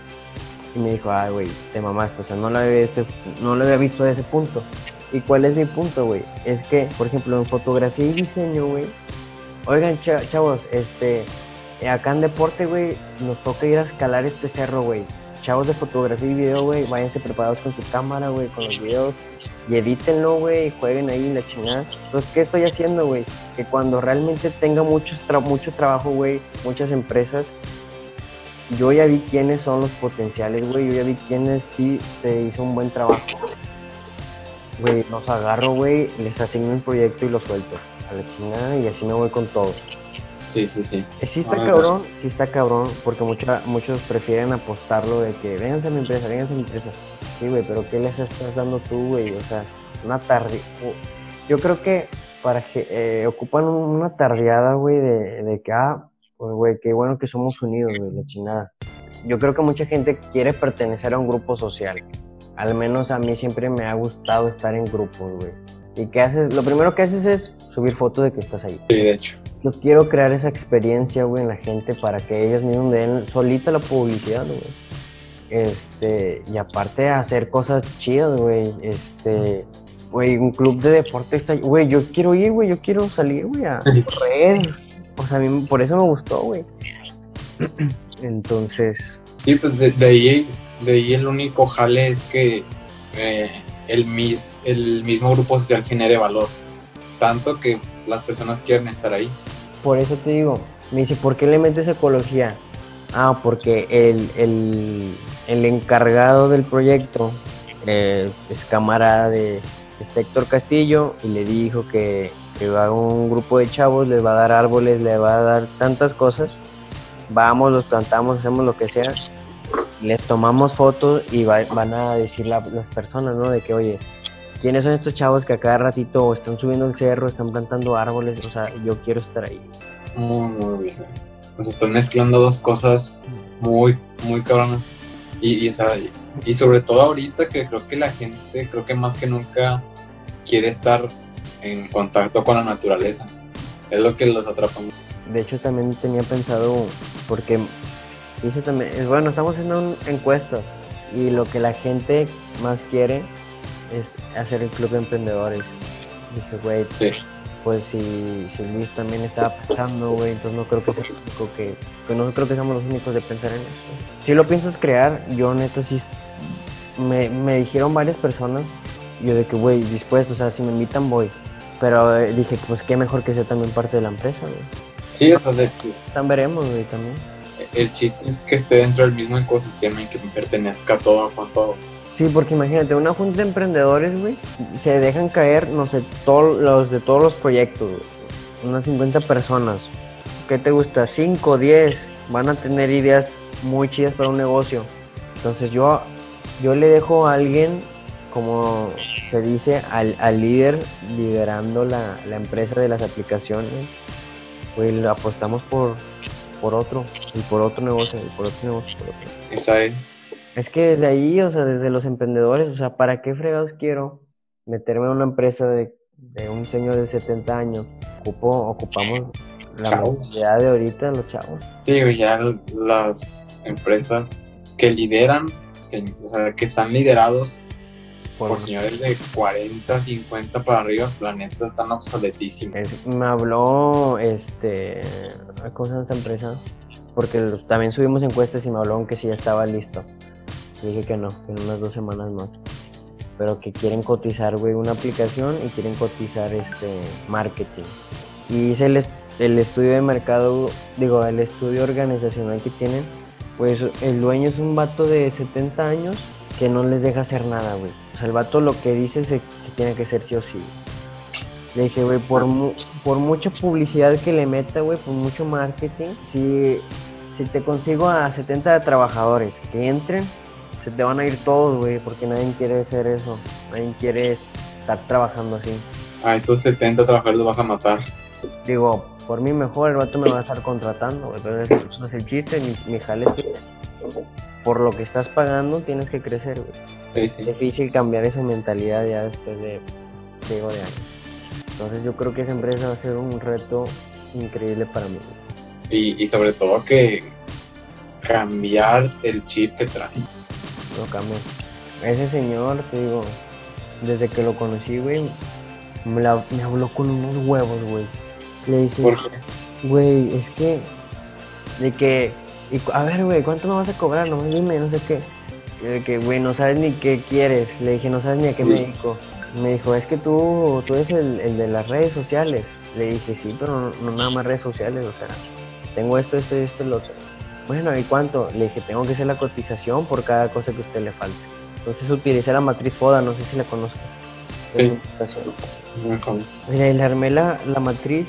Y me dijo, ay, güey, te mamaste. O sea, no lo, había visto, no lo había visto de ese punto. ¿Y cuál es mi punto, güey? Es que, por ejemplo, en fotografía y diseño, güey. Oigan, chavos, este, acá en deporte, güey, nos toca ir a escalar este cerro, güey. Chavos de fotografía y video, güey, váyanse preparados con su cámara, güey, con los videos y edítenlo, güey, jueguen ahí la chingada. Entonces, ¿qué estoy haciendo, güey? Que cuando realmente tenga mucho, mucho trabajo, güey, muchas empresas, yo ya vi quiénes son los potenciales, güey, yo ya vi quiénes sí te hizo un buen trabajo. Güey, los agarro, güey, les asigno un proyecto y los suelto a la chingada y así me voy con todo. Sí, sí, sí. Eh, sí está cabrón, sí está cabrón, porque muchos prefieren apostarlo de que vénganse a mi empresa, vénganse a mi empresa. Sí, güey, pero ¿qué les estás dando tú, güey? O sea, una tarde. Yo creo que para que eh, ocupan una tardeada, güey, de, de que, ah, pues, güey, qué bueno que somos unidos, güey, la chingada. Yo creo que mucha gente quiere pertenecer a un grupo social. Al menos a mí siempre me ha gustado estar en grupos, güey. ¿Y qué haces? Lo primero que haces es subir fotos de que estás ahí. Sí, de hecho. Yo quiero crear esa experiencia, güey, en la gente para que ellos mismos den solita la publicidad, güey. Este, y aparte hacer cosas chidas, güey. Este, güey, un club de deporte está, güey, yo quiero ir, güey, yo quiero salir, güey, a correr. O sea, a mí por eso me gustó, güey. Entonces. Sí, pues de, ahí, de ahí el único jale es que eh, el, mis, el mismo grupo social genere valor. Tanto que las personas quieren estar ahí. Por eso te digo, me dice, ¿por qué le metes ecología? Ah, porque el, el, el encargado del proyecto eh, es camarada de este Héctor Castillo y le dijo que, que va un grupo de chavos, les va a dar árboles, le va a dar tantas cosas. Vamos, los plantamos, hacemos lo que sea. Les tomamos fotos y van a decir las personas, ¿no? De que, oye, ¿quiénes son estos chavos que a cada ratito están subiendo el cerro, están plantando árboles? O sea, yo quiero estar ahí. Muy, muy bien. Pues están mezclando dos cosas muy, muy cabronas. Y, y, sobre todo ahorita que creo que la gente, creo que más que nunca quiere estar en contacto con la naturaleza. Es lo que los atrapa. De hecho, también tenía pensado, porque dice también, bueno, estamos haciendo un encuesta y lo que la gente más quiere es hacer el club de emprendedores. Dije, güey, pues si, si, Luis también estaba pensando, güey, entonces no creo que sea el único que, que, no creo que seamos los únicos de pensar en eso. Si lo piensas crear, yo neta sí me, me dijeron varias personas, yo de que, güey, dispuesto, o sea, si me invitan voy. Pero eh, dije, pues qué mejor que sea también parte de la empresa, güey. Sí, eso de que... Están veremos, güey, también. El chiste es que esté dentro del mismo ecosistema y que pertenezca todo con todo. Sí, porque imagínate, una junta de emprendedores, güey, se dejan caer, no sé, todos los de todos los proyectos, unas 50 personas. ¿Qué te gusta? 5, 10, van a tener ideas muy chidas para un negocio. Entonces yo, yo le dejo a alguien, como se dice, al, líder liderando la, la empresa de las aplicaciones güey, apostamos por, por otro, y por otro negocio, y por otro negocio, por otro. Esa es. Es que desde ahí, o sea, desde los emprendedores, o sea, ¿para qué fregados quiero meterme en una empresa de, de un señor de 70 años? Ocupo, ocupamos la mentalidad de ahorita, los chavos. Sí, ya las empresas que lideran, o sea, que están liderados Por- por señores de 40, 50 para arriba, planeta están obsoletísimos. Es- me habló, este, ¿cómo se llama esta empresa? Porque los- también subimos encuestas y me hablaron que sí ya estaba listo. Le dije que no, que en unas dos semanas más. Pero que quieren cotizar, güey, una aplicación y quieren cotizar este marketing. Y hice el, el estudio de mercado, digo, el estudio organizacional que tienen. Pues el dueño es un vato de 70 años que no les deja hacer nada, güey. O sea, el vato lo que dice se, se tiene que hacer sí o sí. Le dije, güey, por, mu- por mucha publicidad que le meta, güey, por mucho marketing, si, si te consigo a 70 trabajadores que entren, se te van a ir todos, güey, porque nadie quiere hacer eso. Nadie quiere estar trabajando así. A esos 70 trabajadores los vas a matar. Digo, por mí mejor el vato me va a estar contratando, güey, pero no es el chiste, mi, mi jale por lo que estás pagando tienes que crecer, güey. Sí, difícil cambiar esa mentalidad ya después de ciego de años. Entonces yo creo que esa empresa va a ser un reto increíble para mí. Y, y sobre todo que cambiar el chip que trae. Lo cambia. Ese señor, te digo, desde que lo conocí, güey, me, la- me habló con unos huevos, güey. Le dije, güey, es que, de que, y a ver, güey, ¿cuánto me vas a cobrar? Nomás dime, no sé qué. Y de que, güey, no sabes ni qué quieres. Le dije, no sabes ni a qué me Sí. dedico. Me dijo, es que tú, tú eres el, el de las redes sociales. Le dije, sí, pero no, no nada más redes sociales, o sea, tengo esto, esto, esto y lo otro. Bueno, ¿y cuánto? Le dije, tengo que hacer la cotización por cada cosa que a usted le falte. Entonces utilicé la matriz FODA, no sé si la conozco. Sí. Mira, y le armé la, la matriz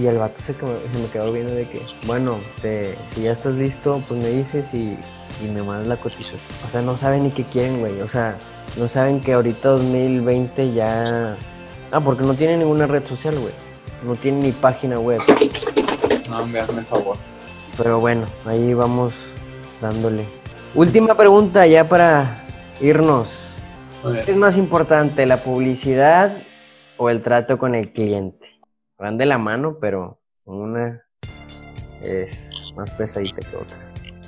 y el vato se, se me quedó viendo de que, bueno, te- si ya estás listo, pues me dices y, y me mandas la cotización. O sea, no saben ni qué quieren, güey. O sea, no saben que ahorita 2020 ya... Ah, porque no tienen ninguna red social, güey. No tienen ni página web. No, me hazme el favor. Pero bueno, ahí vamos dándole. Última pregunta ya para irnos. ¿Qué es más importante, la publicidad o el trato con el cliente? Van de la mano, pero una es más pesadita que otra.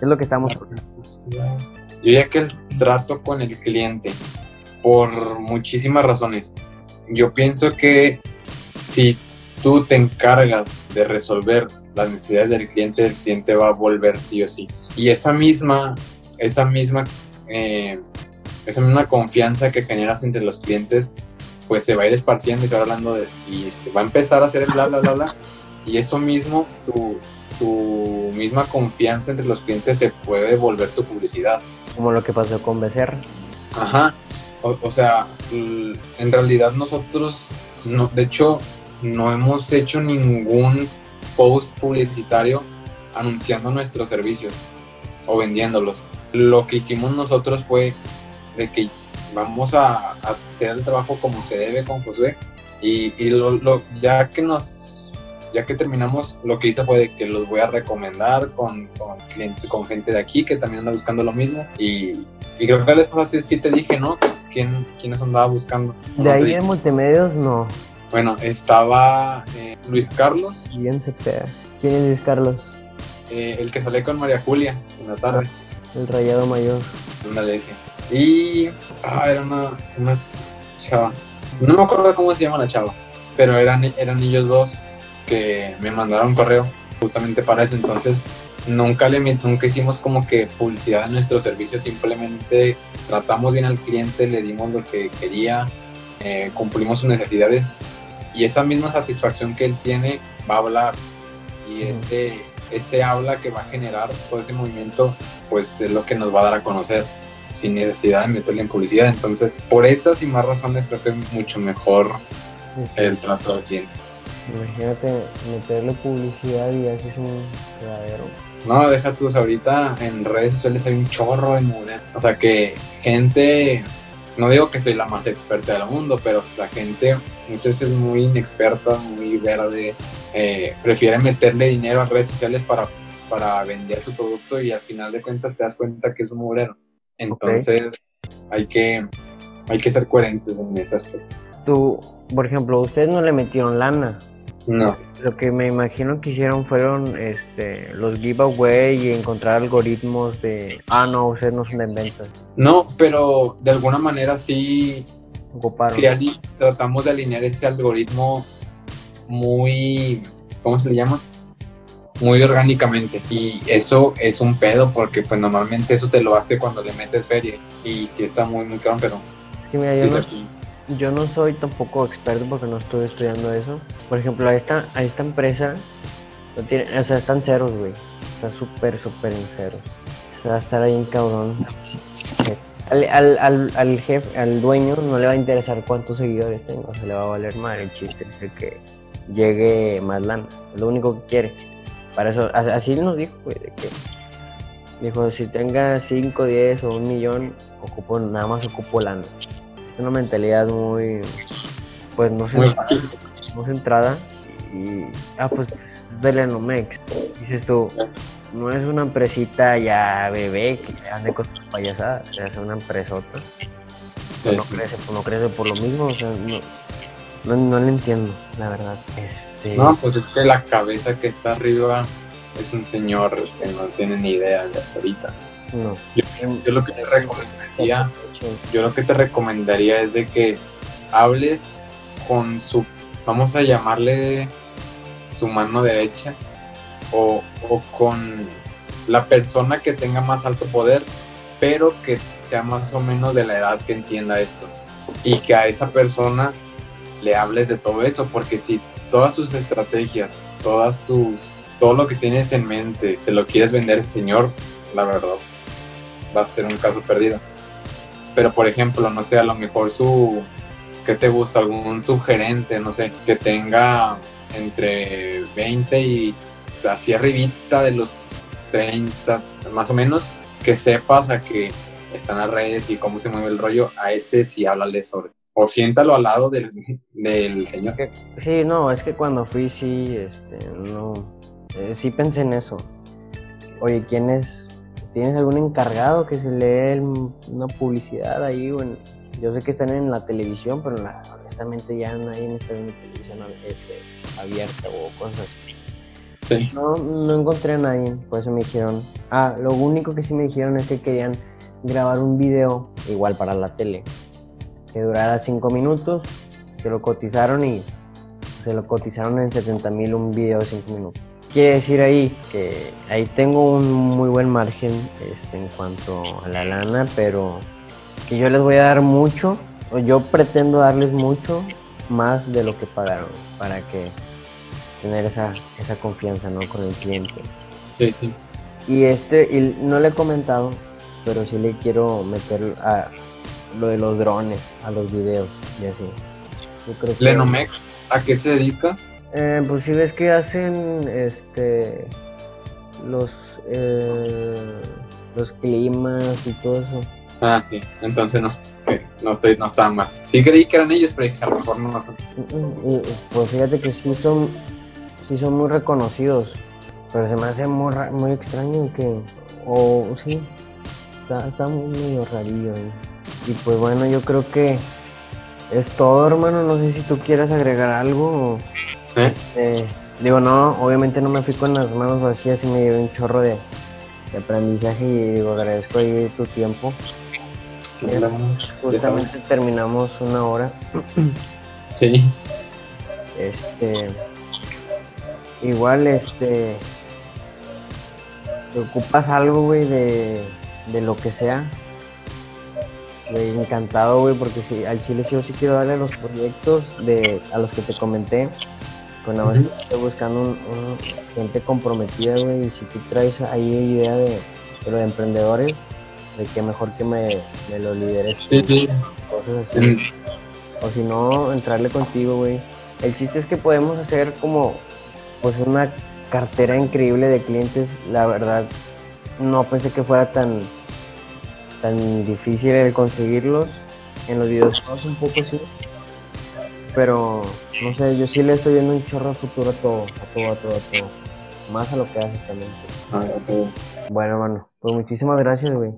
Es lo que estamos Yo diría que el trato con el cliente, por muchísimas razones. Yo pienso que si tú te encargas de resolver las necesidades del cliente, el cliente va a volver sí o sí. Y esa misma, esa misma, eh, esa misma confianza que generas entre los clientes, pues se va a ir esparciendo y se va hablando de, y se va a empezar a hacer el bla, bla, bla, bla. Y eso mismo, tu, tu misma confianza entre los clientes se puede volver tu publicidad. como lo que pasó con Becerra. Ajá. O, o sea, en realidad nosotros, no, de hecho, no hemos hecho ningún post publicitario anunciando nuestros servicios o vendiéndolos. Lo que hicimos nosotros fue de que vamos a, a hacer el trabajo como se debe con Josué y, y lo, lo- ya que nos ya que terminamos lo que hice fue de que los voy a recomendar con, con, cliente- con gente de aquí que también anda buscando lo mismo y, y creo que vez pasada sí te dije, ¿no? ¿Quién, ¿Quiénes andaba buscando? De No ahí en multimedios, no. Bueno, estaba eh, Luis Carlos, Bien se pega. ¿Quién es Luis Carlos? eh, el que sale con María Julia en la tarde. El rayado mayor. Ándale, ese. Y. Ah, era una, una chava. No me acuerdo cómo se llama la chava, pero eran, eran ellos dos que me mandaron correo justamente para eso. Entonces, nunca, le, nunca hicimos como que publicidad en nuestro servicio, simplemente tratamos bien al cliente, le dimos lo que quería, eh, cumplimos sus necesidades y esa misma satisfacción que él tiene va a hablar. Y ese, ese habla que va a generar todo ese movimiento, pues es lo que nos va a dar a conocer sin necesidad de meterle en publicidad. Entonces, por esas y más razones, creo que es mucho mejor el trato al cliente. Imagínate meterle publicidad y así es un verdadero. No, deja sea, ahorita en redes sociales hay un chorro de mugre. O sea, que gente no digo que soy la más experta del mundo, pero la gente muchas veces muy inexperta, muy verde, eh, prefiere meterle dinero a redes sociales para, para vender su producto y al final de cuentas te das cuenta que es un mugrero. Entonces hay, que, hay que ser coherentes en ese aspecto. Tú, por ejemplo, ustedes no le metieron lana. No. Lo que me imagino que hicieron fueron este, los giveaway y encontrar algoritmos de, ah, no, ustedes no son de ventas. No, pero de alguna manera sí, Ocuparon. sí tratamos de alinear ese algoritmo muy, ¿cómo se le llama? Muy orgánicamente. Y eso es un pedo porque pues normalmente eso te lo hace cuando le metes feria. Y sí está muy, muy caro, pero... Sí, mira, sí yo, se- no, yo no soy tampoco experto porque no estoy estudiando eso. Por ejemplo, a esta, a esta empresa, no tiene, o sea, están ceros, güey. Está súper, súper en ceros. O sea, va a estar ahí en cabrón. Al, al, al, al jefe, al dueño no le va a interesar cuántos seguidores tenga, o sea, le va a valer madre el chiste, es el que llegue más lana, es lo único que quiere. Para eso, así nos dijo, güey, de que dijo, si tenga 5, 10 o un millón, ocupo, nada más ocupo lana. Una mentalidad muy, pues no sé, muy centrada y, ah, pues vele Nomex. Dices tú, no es una empresita ya bebé que ande con sus payasadas, es una empresota. Sí, no, sí. crece, no crece por lo mismo, o sea, no, no, no le entiendo, la verdad. Este, No, pues es que la cabeza que está arriba es un señor que no tiene ni idea de ahorita. No. Yo lo que te recomendaría, yo lo que te recomendaría es de que hables con su, vamos a llamarle su mano derecha, o, o con la persona que tenga más alto poder, pero que sea más o menos de la edad que entienda esto. Y que a esa persona le hables de todo eso, porque si todas sus estrategias, todas tus, todo lo que tienes en mente, se lo quieres vender al señor, la verdad, va a ser un caso perdido. Pero por ejemplo, no sé, a lo mejor su, ¿qué te gusta? Algún sugerente, no sé, que tenga entre 20 y así arribita de los 30, más o menos, que sepas a que están las redes y cómo se mueve el rollo, a ese sí háblale sobre. O siéntalo al lado del, del señor. Sí, no, es que cuando fui sí, este, no, eh, sí pensé en eso. Oye, ¿quién es? ¿Tienes algún encargado que se lee una publicidad ahí? Bueno, yo sé que están en la televisión, pero la- honestamente ya nadie está viendo televisión este, abierta o cosas así. Sí. No, no encontré a nadie, por eso me dijeron. Ah, lo único que sí me dijeron es que querían grabar un video, igual para la tele, que durara 5 minutos, que lo cotizaron y se lo cotizaron en 70 mil un video de 5 minutos. Quiere decir ahí que ahí tengo un muy buen margen este, en cuanto a la lana, pero que yo les voy a dar mucho, o yo pretendo darles mucho más de lo que pagaron, para que tener esa, esa confianza ¿no? con el cliente. Sí, sí. Y este, y no le he comentado, pero sí le quiero meter a lo de los drones, a los videos y así. Yo creo que- Lenomex, ¿a qué se dedica? Eh, pues si ves que hacen este los eh, los climas y todo eso. Ah, sí, entonces no. No, estoy, no estaba mal. Sí creí que eran ellos, pero dije, a lo mejor no son. Y, y, pues fíjate que sí son sí son muy reconocidos, pero se me hace muy, muy extraño que o sí está, está muy medio rarillo. ¿eh? Y pues bueno, yo creo que es todo, hermano. No sé si tú quieras agregar algo. o- ¿Eh? Eh, digo, no, obviamente no me fui con las manos vacías y me llevé un chorro de, de aprendizaje y digo, agradezco ahí tu tiempo. Justamente terminamos una hora. Sí. Este. Igual, este. Te ocupas algo, güey, de, de lo que sea. Güey, encantado, güey, porque sí, al chile sí yo sí quiero darle los proyectos de, a los que te comenté. Pues nada más estoy buscando un, un- gente comprometida, güey, y si tú traes ahí idea de, de lo de emprendedores, de que mejor que me, me lo lideres Sí, sí. cosas así. O si no, entrarle contigo, güey. El chiste es que podemos hacer como pues una cartera increíble de clientes. La verdad, no pensé que fuera tan, tan difícil el conseguirlos. En los videos un poco sí. Pero, no sé, yo sí le estoy viendo un chorro futuro a todo, a todo, a todo, a todo. Más a lo que hace también. Ah, sí. Bueno, hermano, pues muchísimas gracias, güey.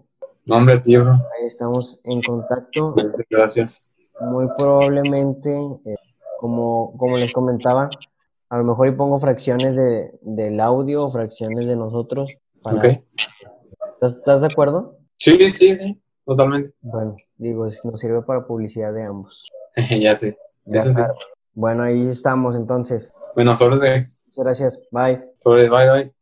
No, hombre, tío, bro. Ahí estamos en contacto. Gracias, Gracias. Muy probablemente, eh, como, como les comentaba, a lo mejor y pongo fracciones de, del audio o fracciones de nosotros. Para... Ok. ¿Estás, estás de acuerdo? Sí, sí, sí, totalmente. Bueno, digo, nos sirve para publicidad de ambos. ya sé. Sí. Bueno, ahí estamos entonces. Bueno, sobre gracias. Bye. sobre, bye, bye.